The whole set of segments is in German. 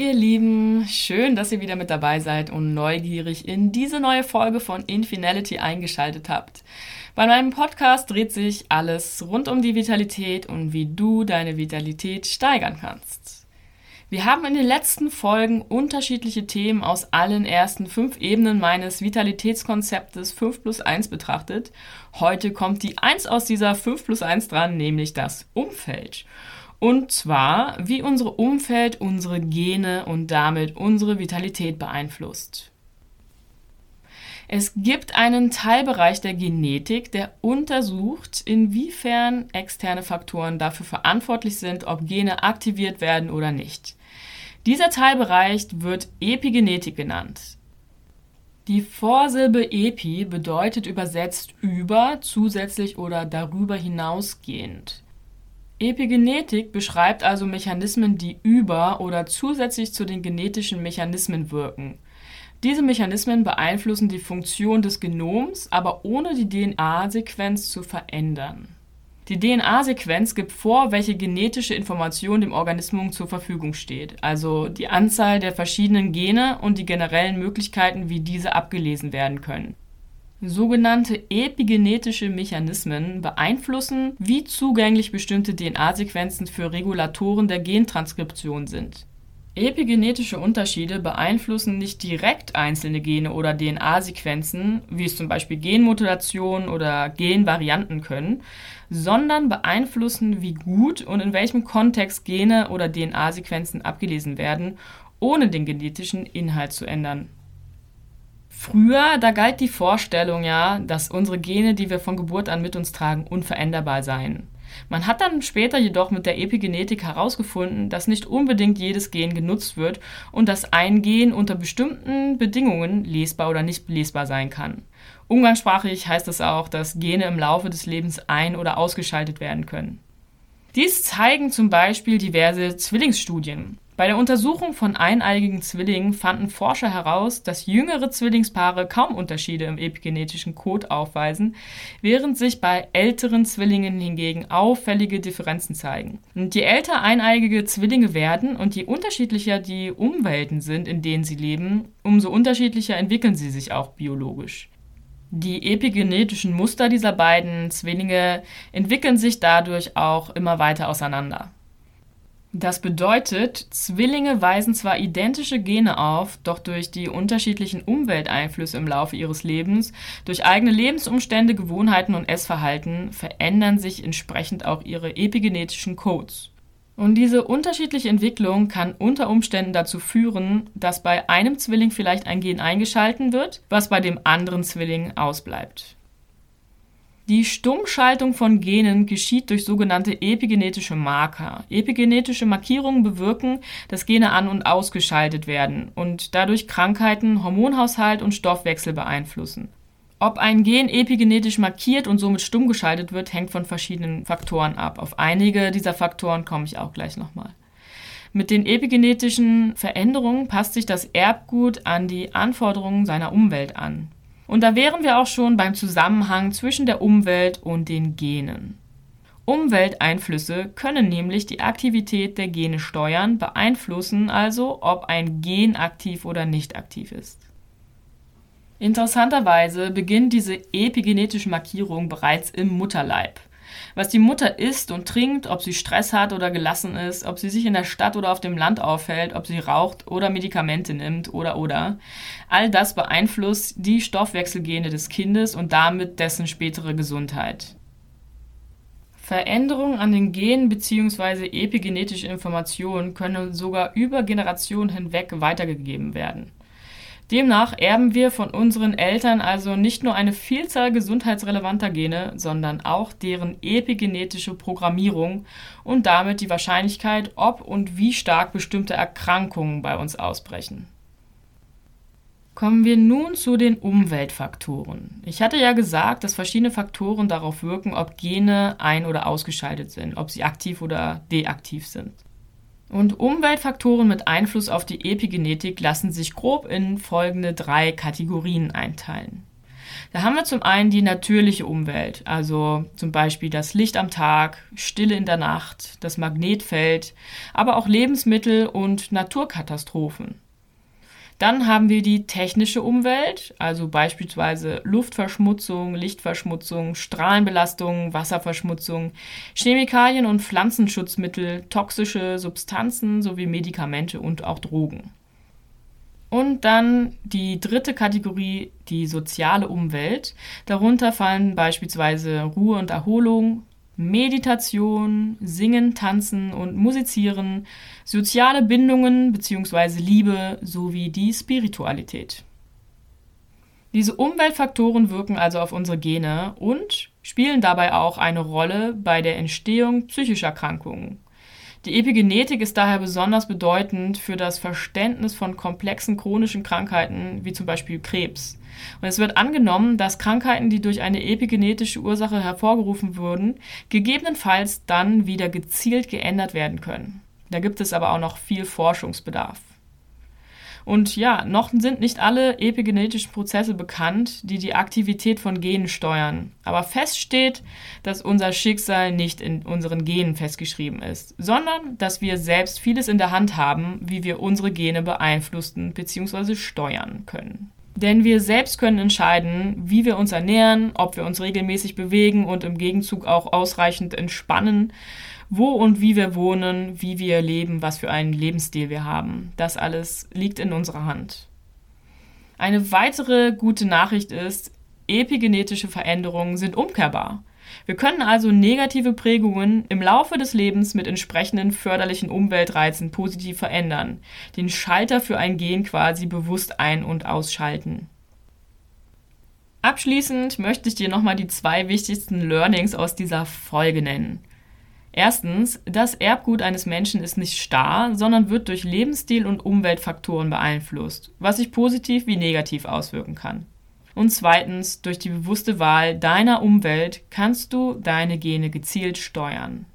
ihr Lieben, schön, dass ihr wieder mit dabei seid und neugierig in diese neue Folge von Infinality eingeschaltet habt. Bei meinem Podcast dreht sich alles rund um die Vitalität und wie du deine Vitalität steigern kannst. Wir haben in den letzten Folgen unterschiedliche Themen aus allen ersten fünf Ebenen meines Vitalitätskonzeptes 5 plus 1 betrachtet. Heute kommt die 1 aus dieser 5 plus 1 dran, nämlich das Umfeld. Und zwar, wie unser Umfeld unsere Gene und damit unsere Vitalität beeinflusst. Es gibt einen Teilbereich der Genetik, der untersucht, inwiefern externe Faktoren dafür verantwortlich sind, ob Gene aktiviert werden oder nicht. Dieser Teilbereich wird Epigenetik genannt. Die Vorsilbe epi bedeutet übersetzt über, zusätzlich oder darüber hinausgehend. Epigenetik beschreibt also Mechanismen, die über oder zusätzlich zu den genetischen Mechanismen wirken. Diese Mechanismen beeinflussen die Funktion des Genoms, aber ohne die DNA-Sequenz zu verändern. Die DNA-Sequenz gibt vor, welche genetische Information dem Organismus zur Verfügung steht, also die Anzahl der verschiedenen Gene und die generellen Möglichkeiten, wie diese abgelesen werden können. Sogenannte epigenetische Mechanismen beeinflussen, wie zugänglich bestimmte DNA-Sequenzen für Regulatoren der Gentranskription sind. Epigenetische Unterschiede beeinflussen nicht direkt einzelne Gene oder DNA-Sequenzen, wie es zum Beispiel Genmodulationen oder Genvarianten können, sondern beeinflussen, wie gut und in welchem Kontext Gene oder DNA-Sequenzen abgelesen werden, ohne den genetischen Inhalt zu ändern. Früher, da galt die Vorstellung ja, dass unsere Gene, die wir von Geburt an mit uns tragen, unveränderbar seien. Man hat dann später jedoch mit der Epigenetik herausgefunden, dass nicht unbedingt jedes Gen genutzt wird und dass ein Gen unter bestimmten Bedingungen lesbar oder nicht lesbar sein kann. Umgangssprachlich heißt es auch, dass Gene im Laufe des Lebens ein- oder ausgeschaltet werden können. Dies zeigen zum Beispiel diverse Zwillingsstudien. Bei der Untersuchung von eineigigen Zwillingen fanden Forscher heraus, dass jüngere Zwillingspaare kaum Unterschiede im epigenetischen Code aufweisen, während sich bei älteren Zwillingen hingegen auffällige Differenzen zeigen. Und je älter eineigige Zwillinge werden und je unterschiedlicher die Umwelten sind, in denen sie leben, umso unterschiedlicher entwickeln sie sich auch biologisch. Die epigenetischen Muster dieser beiden Zwillinge entwickeln sich dadurch auch immer weiter auseinander. Das bedeutet, Zwillinge weisen zwar identische Gene auf, doch durch die unterschiedlichen Umwelteinflüsse im Laufe ihres Lebens, durch eigene Lebensumstände, Gewohnheiten und Essverhalten verändern sich entsprechend auch ihre epigenetischen Codes. Und diese unterschiedliche Entwicklung kann unter Umständen dazu führen, dass bei einem Zwilling vielleicht ein Gen eingeschalten wird, was bei dem anderen Zwilling ausbleibt. Die Stummschaltung von Genen geschieht durch sogenannte epigenetische Marker. Epigenetische Markierungen bewirken, dass Gene an- und ausgeschaltet werden und dadurch Krankheiten, Hormonhaushalt und Stoffwechsel beeinflussen. Ob ein Gen epigenetisch markiert und somit stumm geschaltet wird, hängt von verschiedenen Faktoren ab. Auf einige dieser Faktoren komme ich auch gleich nochmal. Mit den epigenetischen Veränderungen passt sich das Erbgut an die Anforderungen seiner Umwelt an. Und da wären wir auch schon beim Zusammenhang zwischen der Umwelt und den Genen. Umwelteinflüsse können nämlich die Aktivität der Gene steuern, beeinflussen also, ob ein Gen aktiv oder nicht aktiv ist. Interessanterweise beginnt diese epigenetische Markierung bereits im Mutterleib was die Mutter isst und trinkt, ob sie Stress hat oder gelassen ist, ob sie sich in der Stadt oder auf dem Land aufhält, ob sie raucht oder Medikamente nimmt oder oder. All das beeinflusst die Stoffwechselgene des Kindes und damit dessen spätere Gesundheit. Veränderungen an den Genen bzw. epigenetische Informationen können sogar über Generationen hinweg weitergegeben werden. Demnach erben wir von unseren Eltern also nicht nur eine Vielzahl gesundheitsrelevanter Gene, sondern auch deren epigenetische Programmierung und damit die Wahrscheinlichkeit, ob und wie stark bestimmte Erkrankungen bei uns ausbrechen. Kommen wir nun zu den Umweltfaktoren. Ich hatte ja gesagt, dass verschiedene Faktoren darauf wirken, ob Gene ein- oder ausgeschaltet sind, ob sie aktiv oder deaktiv sind. Und Umweltfaktoren mit Einfluss auf die Epigenetik lassen sich grob in folgende drei Kategorien einteilen. Da haben wir zum einen die natürliche Umwelt, also zum Beispiel das Licht am Tag, Stille in der Nacht, das Magnetfeld, aber auch Lebensmittel und Naturkatastrophen. Dann haben wir die technische Umwelt, also beispielsweise Luftverschmutzung, Lichtverschmutzung, Strahlenbelastung, Wasserverschmutzung, Chemikalien und Pflanzenschutzmittel, toxische Substanzen sowie Medikamente und auch Drogen. Und dann die dritte Kategorie, die soziale Umwelt. Darunter fallen beispielsweise Ruhe und Erholung, Meditation, Singen, Tanzen und Musizieren, soziale Bindungen bzw. Liebe sowie die Spiritualität. Diese Umweltfaktoren wirken also auf unsere Gene und spielen dabei auch eine Rolle bei der Entstehung psychischer Erkrankungen. Die Epigenetik ist daher besonders bedeutend für das Verständnis von komplexen chronischen Krankheiten wie zum Beispiel Krebs. Und es wird angenommen, dass Krankheiten, die durch eine epigenetische Ursache hervorgerufen wurden, gegebenenfalls dann wieder gezielt geändert werden können. Da gibt es aber auch noch viel Forschungsbedarf. Und ja, noch sind nicht alle epigenetischen Prozesse bekannt, die die Aktivität von Genen steuern. Aber fest steht, dass unser Schicksal nicht in unseren Genen festgeschrieben ist, sondern dass wir selbst vieles in der Hand haben, wie wir unsere Gene beeinflussen bzw. steuern können. Denn wir selbst können entscheiden, wie wir uns ernähren, ob wir uns regelmäßig bewegen und im Gegenzug auch ausreichend entspannen, wo und wie wir wohnen, wie wir leben, was für einen Lebensstil wir haben. Das alles liegt in unserer Hand. Eine weitere gute Nachricht ist, epigenetische Veränderungen sind umkehrbar. Wir können also negative Prägungen im Laufe des Lebens mit entsprechenden förderlichen Umweltreizen positiv verändern, den Schalter für ein Gen quasi bewusst ein- und ausschalten. Abschließend möchte ich dir nochmal die zwei wichtigsten Learnings aus dieser Folge nennen. Erstens, das Erbgut eines Menschen ist nicht starr, sondern wird durch Lebensstil und Umweltfaktoren beeinflusst, was sich positiv wie negativ auswirken kann. Und zweitens, durch die bewusste Wahl deiner Umwelt kannst du deine Gene gezielt steuern.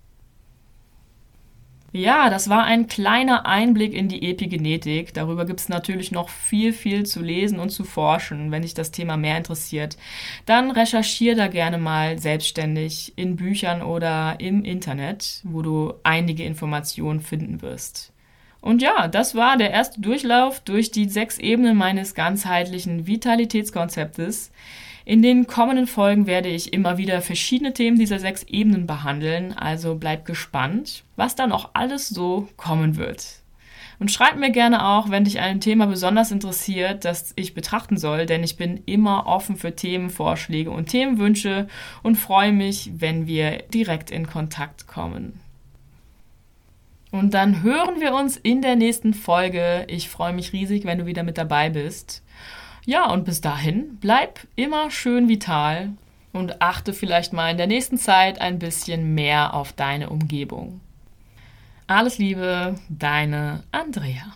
Ja, das war ein kleiner Einblick in die Epigenetik. Darüber gibt es natürlich noch viel, viel zu lesen und zu forschen. Wenn dich das Thema mehr interessiert, dann recherchiere da gerne mal selbstständig in Büchern oder im Internet, wo du einige Informationen finden wirst. Und ja, das war der erste Durchlauf durch die sechs Ebenen meines ganzheitlichen Vitalitätskonzeptes. In den kommenden Folgen werde ich immer wieder verschiedene Themen dieser sechs Ebenen behandeln, also bleib gespannt, was da noch alles so kommen wird. Und schreib mir gerne auch, wenn dich ein Thema besonders interessiert, das ich betrachten soll, denn ich bin immer offen für Themenvorschläge und Themenwünsche und freue mich, wenn wir direkt in Kontakt kommen. Und dann hören wir uns in der nächsten Folge. Ich freue mich riesig, wenn du wieder mit dabei bist. Ja, und bis dahin, bleib immer schön vital und achte vielleicht mal in der nächsten Zeit ein bisschen mehr auf deine Umgebung. Alles Liebe, deine Andrea.